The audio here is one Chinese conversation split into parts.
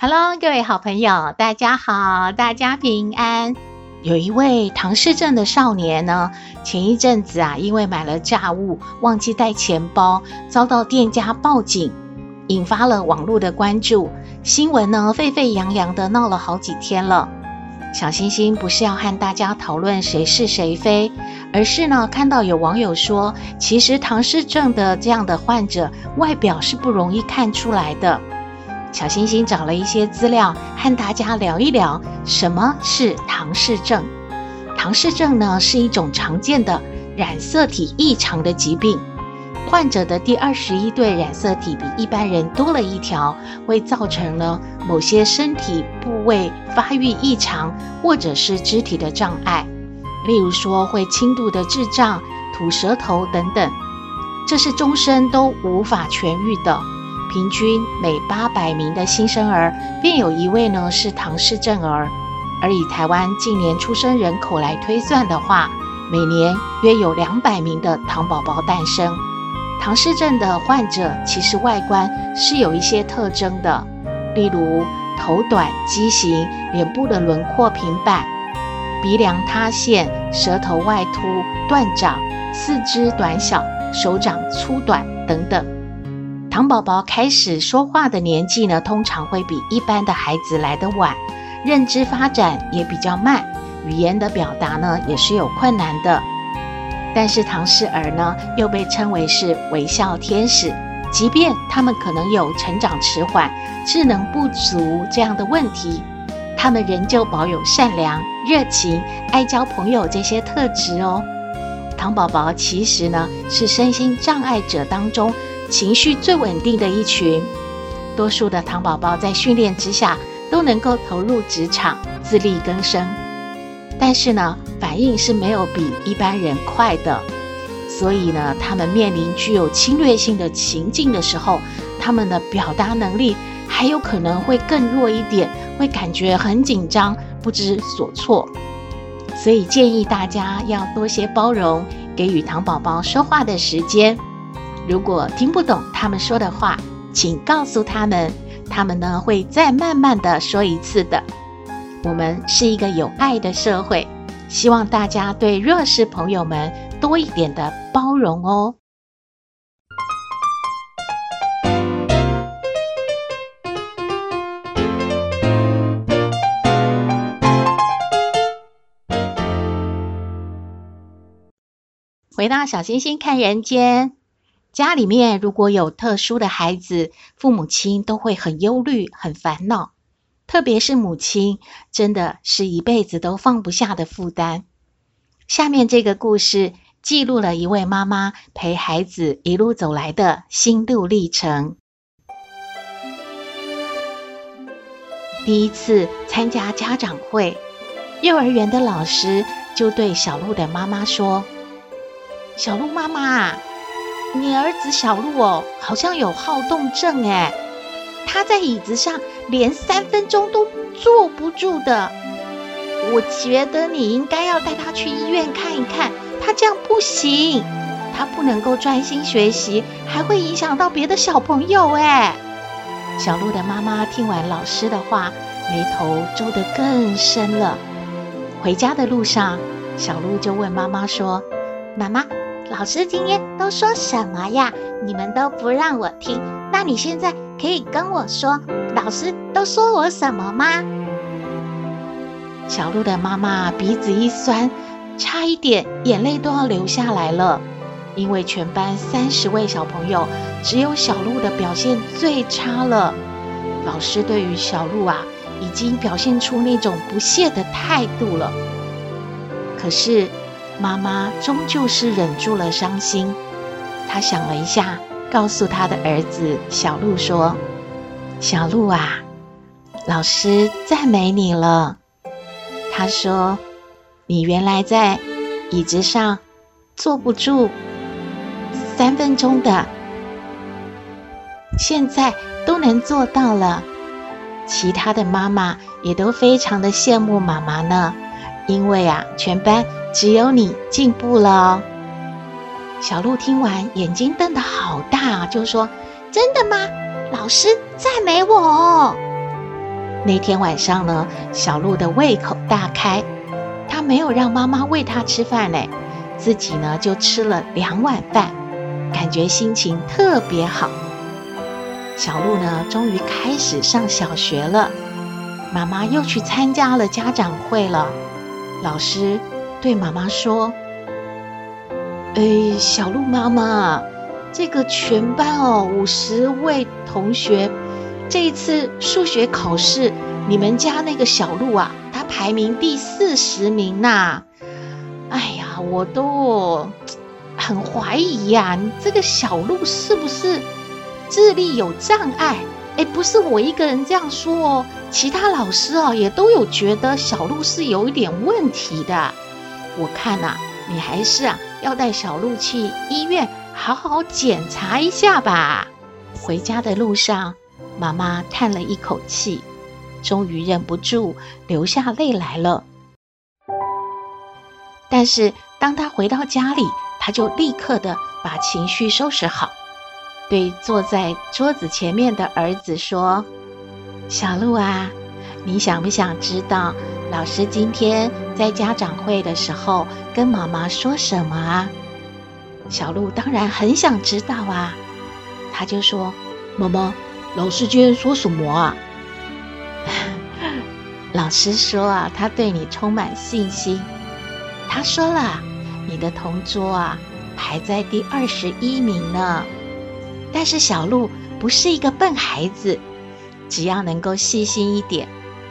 Hello，各位好朋友，大家好，大家平安。有一位唐氏症的少年呢，前一阵子啊，因为买了炸物忘记带钱包，遭到店家报警，引发了网络的关注。新闻呢，沸沸扬扬的闹了好几天了。小星星不是要和大家讨论谁是谁非，而是呢，看到有网友说，其实唐氏症的这样的患者外表是不容易看出来的。小星星找了一些资料，和大家聊一聊什么是唐氏症。唐氏症呢，是一种常见的染色体异常的疾病，患者的第二十一对染色体比一般人多了一条，会造成了某些身体部位发育异常，或者是肢体的障碍，例如说会轻度的智障、吐舌头等等，这是终身都无法痊愈的。平均每八百名的新生儿，便有一位呢是唐氏症儿。而以台湾近年出生人口来推算的话，每年约有两百名的唐宝宝诞生。唐氏症的患者其实外观是有一些特征的，例如头短畸形、脸部的轮廓平板、鼻梁塌陷、舌头外凸、断掌、四肢短小、手掌粗短等等。唐宝宝开始说话的年纪呢，通常会比一般的孩子来得晚，认知发展也比较慢，语言的表达呢也是有困难的。但是唐氏儿呢，又被称为是微笑天使，即便他们可能有成长迟缓、智能不足这样的问题，他们仍旧保有善良、热情、爱交朋友这些特质哦。唐宝宝其实呢，是身心障碍者当中，情绪最稳定的一群，多数的糖宝宝在训练之下都能够投入职场，自力更生。但是呢，反应是没有比一般人快的，所以呢，他们面临具有侵略性的情境的时候，他们的表达能力还有可能会更弱一点，会感觉很紧张，不知所措。所以建议大家要多些包容，给予糖宝宝说话的时间。如果听不懂他们说的话，请告诉他们，他们呢会再慢慢的说一次的。我们是一个有爱的社会，希望大家对弱势朋友们多一点的包容哦。回到小星星看人间。家里面如果有特殊的孩子，父母亲都会很忧虑、很烦恼，特别是母亲，真的是一辈子都放不下的负担。下面这个故事记录了一位妈妈陪孩子一路走来的心路历程。第一次参加家长会，幼儿园的老师就对小鹿的妈妈说：“小鹿妈妈。”你儿子小鹿哦，好像有好动症诶，他在椅子上连三分钟都坐不住的。我觉得你应该要带他去医院看一看，他这样不行，他不能够专心学习，还会影响到别的小朋友诶。小鹿的妈妈听完老师的话，眉头皱得更深了。回家的路上，小鹿就问妈妈说：“妈妈。”老师今天都说什么呀？你们都不让我听，那你现在可以跟我说，老师都说我什么吗？小鹿的妈妈鼻子一酸，差一点眼泪都要流下来了，因为全班三十位小朋友，只有小鹿的表现最差了。老师对于小鹿啊，已经表现出那种不屑的态度了。可是。妈妈终究是忍住了伤心，她想了一下，告诉她的儿子小鹿说：“小鹿啊，老师赞美你了。他说，你原来在椅子上坐不住三分钟的，现在都能做到了。其他的妈妈也都非常的羡慕妈妈呢，因为啊，全班只有你进步了。”小鹿听完，眼睛瞪得好大，就说：“真的吗？老师赞美我。”那天晚上呢，小鹿的胃口大开，他没有让妈妈喂他吃饭嘞，自己呢就吃了两碗饭，感觉心情特别好。小鹿呢，终于开始上小学了，妈妈又去参加了家长会了。老师对妈妈说。哎，小鹿妈妈，这个全班哦，五十位同学，这一次数学考试，你们家那个小鹿啊，他排名第四十名呐。哎呀，我都很怀疑呀，你这个小鹿是不是智力有障碍？哎，不是我一个人这样说哦，其他老师哦也都有觉得小鹿是有一点问题的。我看呐，你还是啊。要带小鹿去医院好好检查一下吧。回家的路上，妈妈叹了一口气，终于忍不住流下泪来了。但是，当她回到家里，她就立刻的把情绪收拾好，对坐在桌子前面的儿子说：“小鹿啊，你想不想知道？”老师今天在家长会的时候跟妈妈说什么啊？小鹿当然很想知道啊，他就说：“妈妈，老师今天说什么啊？” 老师说啊，他对你充满信心。他说了，你的同桌啊排在第二十一名呢。但是小鹿不是一个笨孩子，只要能够细心一点。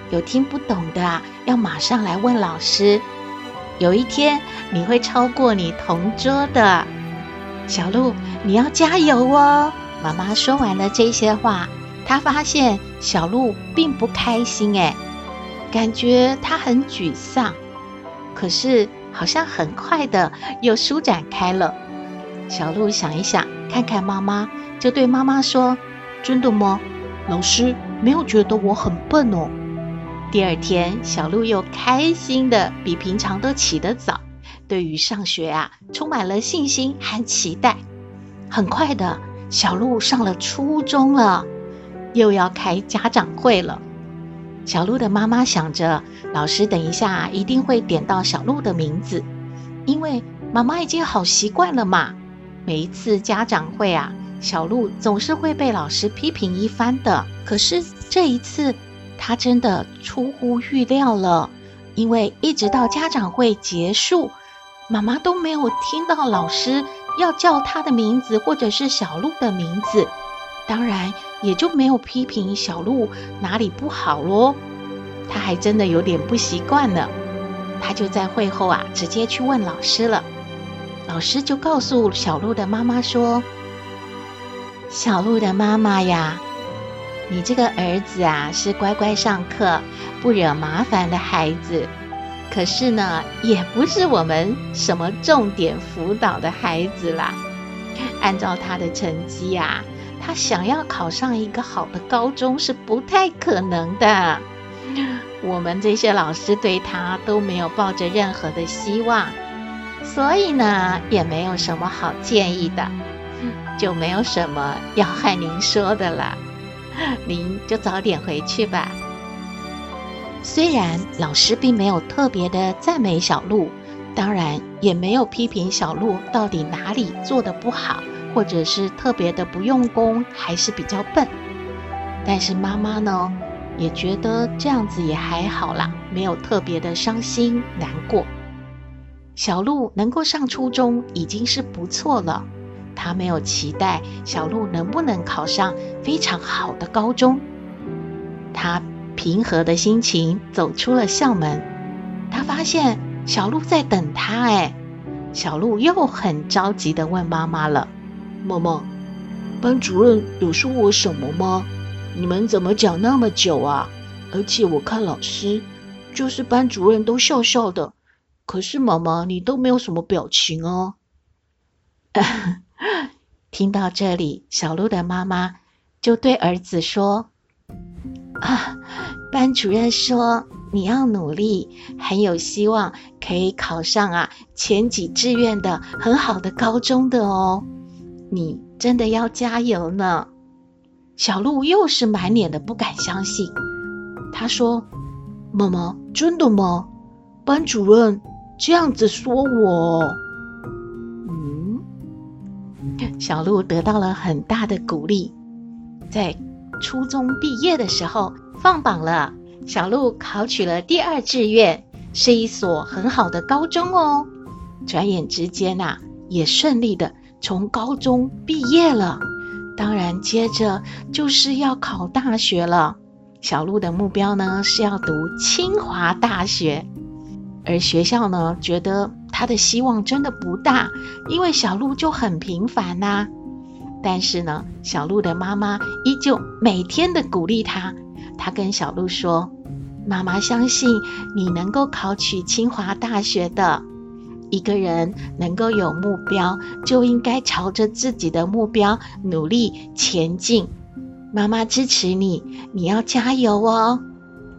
有听不懂的，要马上来问老师。有一天你会超过你同桌的。小鹿，你要加油哦！妈妈说完了这些话，她发现小鹿并不开心，哎，感觉他很沮丧。可是好像很快的又舒展开了。小鹿想一想，看看妈妈，就对妈妈说：“真的吗？老师没有觉得我很笨哦。”第二天，小鹿又开心的比平常都起得早，对于上学啊，充满了信心和期待。很快的，小鹿上了初中了，又要开家长会了。小鹿的妈妈想着，老师等一下一定会点到小鹿的名字，因为妈妈已经好习惯了嘛。每一次家长会啊，小鹿总是会被老师批评一番的。可是这一次，他真的出乎预料了，因为一直到家长会结束，妈妈都没有听到老师要叫他的名字或者是小鹿的名字，当然也就没有批评小鹿哪里不好喽。他还真的有点不习惯呢。他就在会后啊，直接去问老师了。老师就告诉小鹿的妈妈说：“小鹿的妈妈呀。”你这个儿子啊，是乖乖上课、不惹麻烦的孩子，可是呢，也不是我们什么重点辅导的孩子啦。按照他的成绩啊，他想要考上一个好的高中是不太可能的。我们这些老师对他都没有抱着任何的希望，所以呢，也没有什么好建议的，就没有什么要和您说的了。您就早点回去吧。虽然老师并没有特别的赞美小鹿，当然也没有批评小鹿到底哪里做得不好，或者是特别的不用功，还是比较笨。但是妈妈呢，也觉得这样子也还好啦，没有特别的伤心难过。小鹿能够上初中已经是不错了。他没有期待小鹿能不能考上非常好的高中，他平和的心情走出了校门，他发现小鹿在等他。哎，小鹿又很着急地问妈妈了：“妈妈，班主任有说我什么吗？你们怎么讲那么久啊？而且我看老师，就是班主任都笑笑的，可是妈妈你都没有什么表情哦。听到这里，小鹿的妈妈就对儿子说：“啊，班主任说你要努力，很有希望可以考上啊前几志愿的很好的高中的哦，你真的要加油呢。”小鹿又是满脸的不敢相信，他说：“妈妈，真的吗？班主任这样子说我？”小鹿得到了很大的鼓励，在初中毕业的时候放榜了，小鹿考取了第二志愿，是一所很好的高中哦。转眼之间呐，也顺利的从高中毕业了。当然，接着就是要考大学了。小鹿的目标呢，是要读清华大学，而学校呢，觉得他的希望真的不大，因为小鹿就很平凡呐。但是呢，小鹿的妈妈依旧每天的鼓励他。他跟小鹿说：“妈妈相信你能够考取清华大学的。”一个人能够有目标，就应该朝着自己的目标努力前进。妈妈支持你，你要加油哦！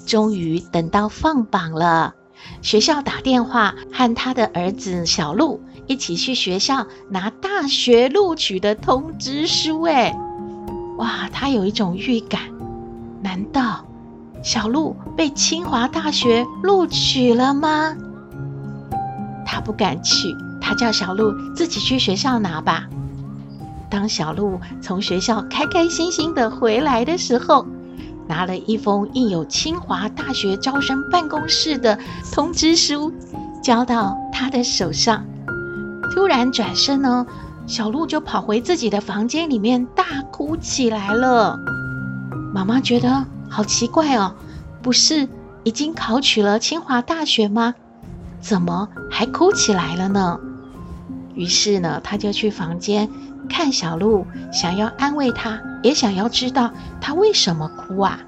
终于等到放榜了，学校打电话和他的儿子小鹿一起去学校拿大学录取的通知书。哎，哇，他有一种预感，难道小鹿被清华大学录取了吗？他不敢去，他叫小鹿自己去学校拿吧。当小鹿从学校开开心心的回来的时候，拿了一封印有清华大学招生办公室的通知书，交到他的手上。突然转身呢，小鹿就跑回自己的房间里面大哭起来了。妈妈觉得好奇怪哦，不是已经考取了清华大学吗？怎么还哭起来了呢？于是呢，他就去房间看小鹿，想要安慰他，也想要知道他为什么哭啊。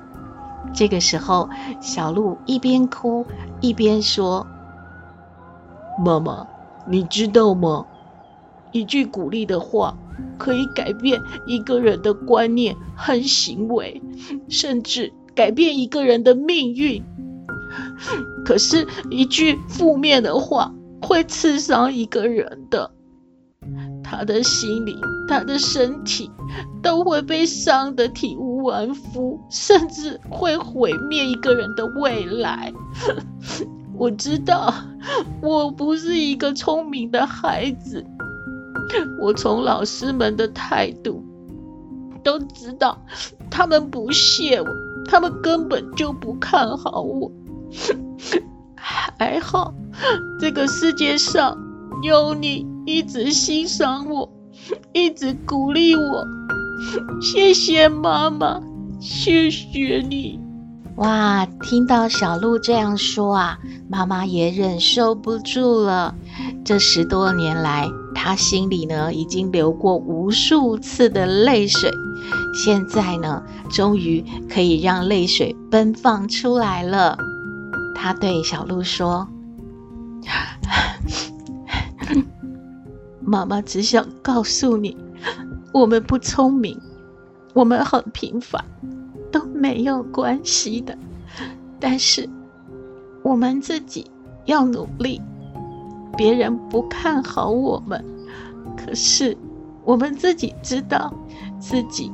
这个时候，小鹿一边哭一边说：“妈妈，你知道吗？一句鼓励的话可以改变一个人的观念和行为，甚至改变一个人的命运。”可是，一句负面的话会刺伤一个人的，他的心灵、他的身体都会被伤得体无完肤，甚至会毁灭一个人的未来。我知道，我不是一个聪明的孩子，我从老师们的态度都知道，他们不屑我，他们根本就不看好我。还好，这个世界上有你一直欣赏我，一直鼓励我。谢谢妈妈，谢谢你。哇，听到小鹿这样说啊，妈妈也忍受不住了。这十多年来，她心里呢已经流过无数次的泪水，现在呢，终于可以让泪水奔放出来了。她对小鹿说：“妈妈只想告诉你，我们不聪明，我们很平凡，都没有关系的。但是我们自己要努力。别人不看好我们，可是我们自己知道自己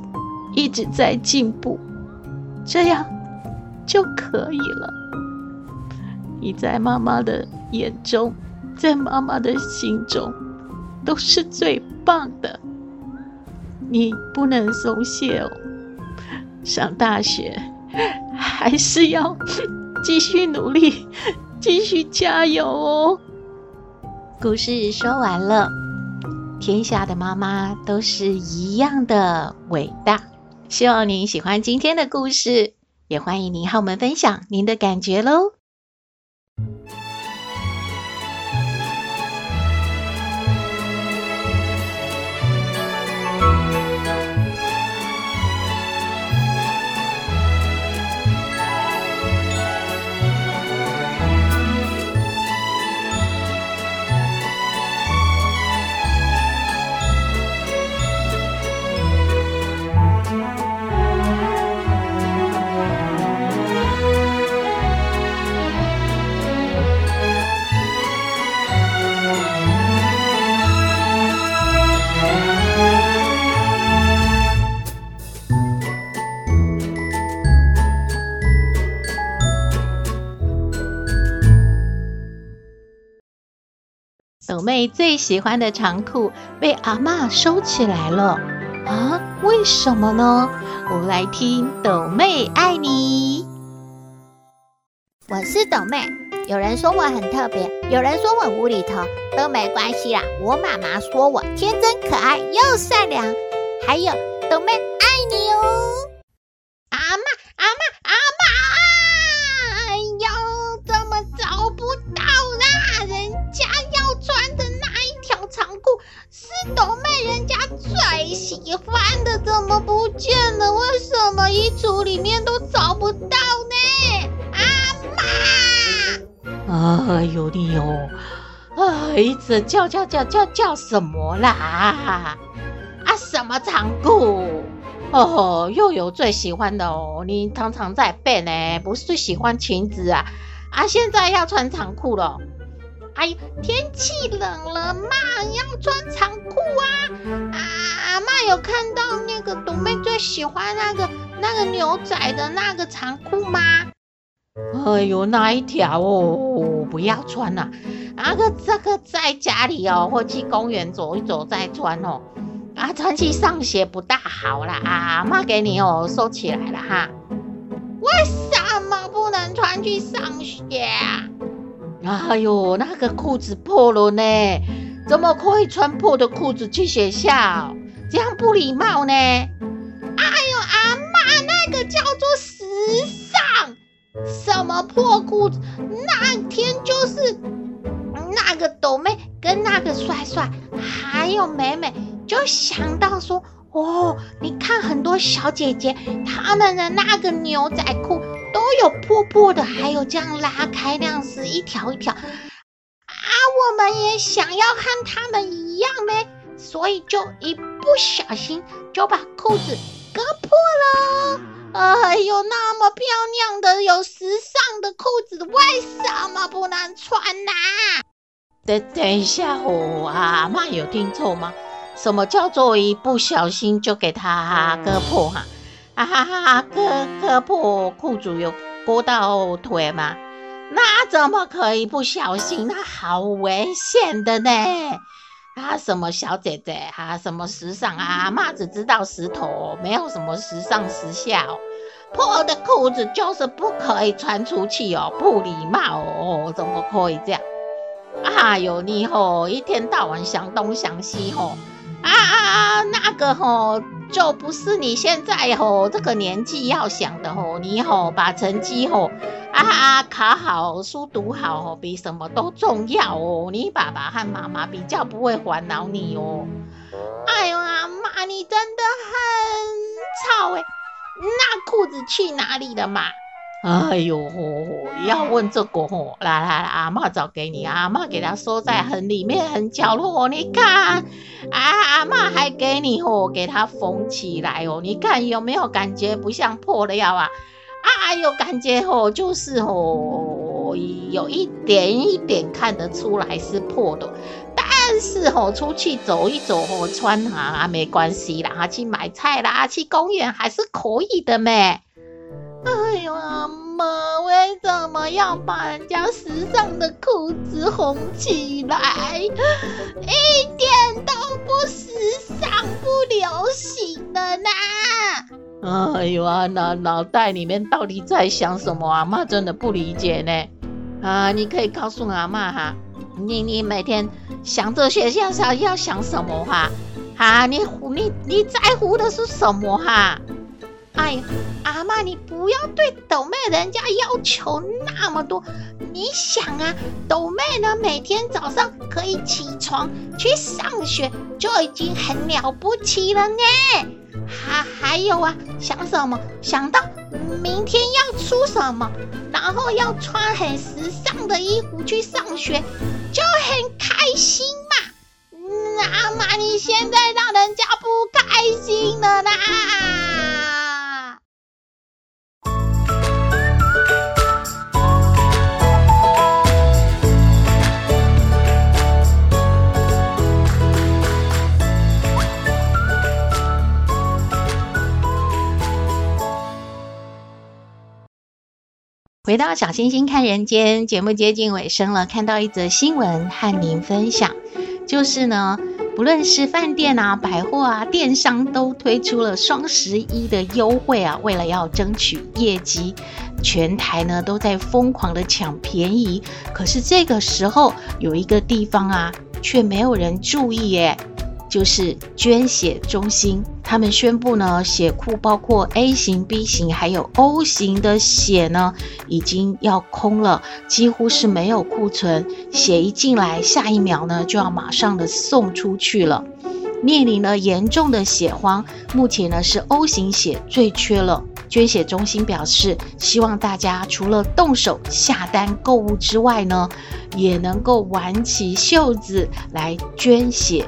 一直在进步，这样就可以了。”你在妈妈的眼中，在妈妈的心中，都是最棒的。你不能松懈哦，上大学还是要继续努力，继续加油哦。故事说完了，天下的妈妈都是一样的伟大。希望您喜欢今天的故事，也欢迎您和我们分享您的感觉喽。妹最喜欢的长裤被阿嬷收起来了啊？为什么呢？我们来听斗妹爱你。我是斗妹，有人说我很特别，有人说我无厘头，都没关系啦。我妈妈说我天真可爱又善良，还有斗妹什么衣橱里面都找不到呢？阿妈！哎呦你哟！哎，一直叫叫叫叫叫什么啦？啊，什么长裤？哦，又有最喜欢的哦。你常常在变呢，不是最喜欢裙子啊？啊，现在要穿长裤了。哎，天气冷了嘛，要穿长裤啊！啊，阿妈有看到那个董妹最喜欢那个那个牛仔的那个长裤吗？哎呦，那一条哦，不要穿了，啊，那个这个在家里哦，或去公园走一走再穿哦。啊，穿去上学不大好啦，啊，妈给你哦，收起来了哈。为什么不能穿去上学啊？哎呦，那个裤子破了呢，怎么可以穿破的裤子去学校？这样不礼貌呢。哎呦，个叫做时尚。什么破裤子？那天就是那个斗妹跟那个帅帅还有美美，就想到说，哦，你看很多小姐姐她们的那个牛仔裤。都有破破的，还有这样拉开那样子一条一条啊！我们也想要和他们一样呗，所以就一不小心就把裤子割破了。哎呦，那么漂亮的、有时尚的裤子，为什么不能穿呢？等等一下哦，阿妈有听错吗？什么叫做一不小心就给它割破哈？啊哈哈！割割破裤子有割到腿吗？那怎么可以不小心？那好危险的呢！啊，什么小姐姐啊，什么时尚啊？妈只知道石头，没有什么时尚时下哦。破的裤子就是不可以穿出去哦，不礼貌哦，怎么可以这样？哎呦，你吼一天到晚想东想西吼，啊啊那个吼。就不是你现在吼这个年纪要想的吼，你吼把成绩吼啊考好，书读好吼，比什么都重要哦。你爸爸和妈妈比较不会烦恼你哦。哎呦阿妈，你真的很吵哎！那裤子去哪里了嘛？哎呦，要问这个吼，来来来，阿嬷找给你，阿嬷给他收在很里面很角落，你看，啊，阿嬷还给你吼，给他缝起来哦，你看有没有感觉不像破了药啊？哎呦，感觉吼就是吼有一点一点看得出来是破的，但是吼出去走一走吼穿啊没关系啦，去买菜啦，去公园还是可以的咩。哎呦，阿嬷，为什么要把人家时尚的裤子红起来？一点都不时尚、不流行的呢！哎呦啊，脑脑袋里面到底在想什么？阿妈真的不理解呢。啊，你可以告诉阿妈哈，你你每天想这些要想要想什么哈？啊，你你你在乎的是什么哈？哎呀，阿嬷，你不要对斗妹人家要求那么多。你想啊，斗妹呢，每天早上可以起床去上学，就已经很了不起了呢。还还有啊，想什么？想到明天要出什么，然后要穿很时尚的衣服去上学，就很开心嘛。嗯，阿嬷，你现在让人家不开心了啦。回到小星星看人间节目接近尾声了，看到一则新闻和您分享，就是呢，不论是饭店啊、百货啊、电商都推出了双十一的优惠啊，为了要争取业绩，全台呢都在疯狂的抢便宜。可是这个时候有一个地方啊，却没有人注意耶。就是捐血中心，他们宣布呢，血库包括 A 型、B 型还有 O 型的血呢，已经要空了，几乎是没有库存。血一进来，下一秒呢就要马上的送出去了，面临了严重的血荒。目前呢是 O 型血最缺了。捐血中心表示，希望大家除了动手下单购物之外呢，也能够挽起袖子来捐血。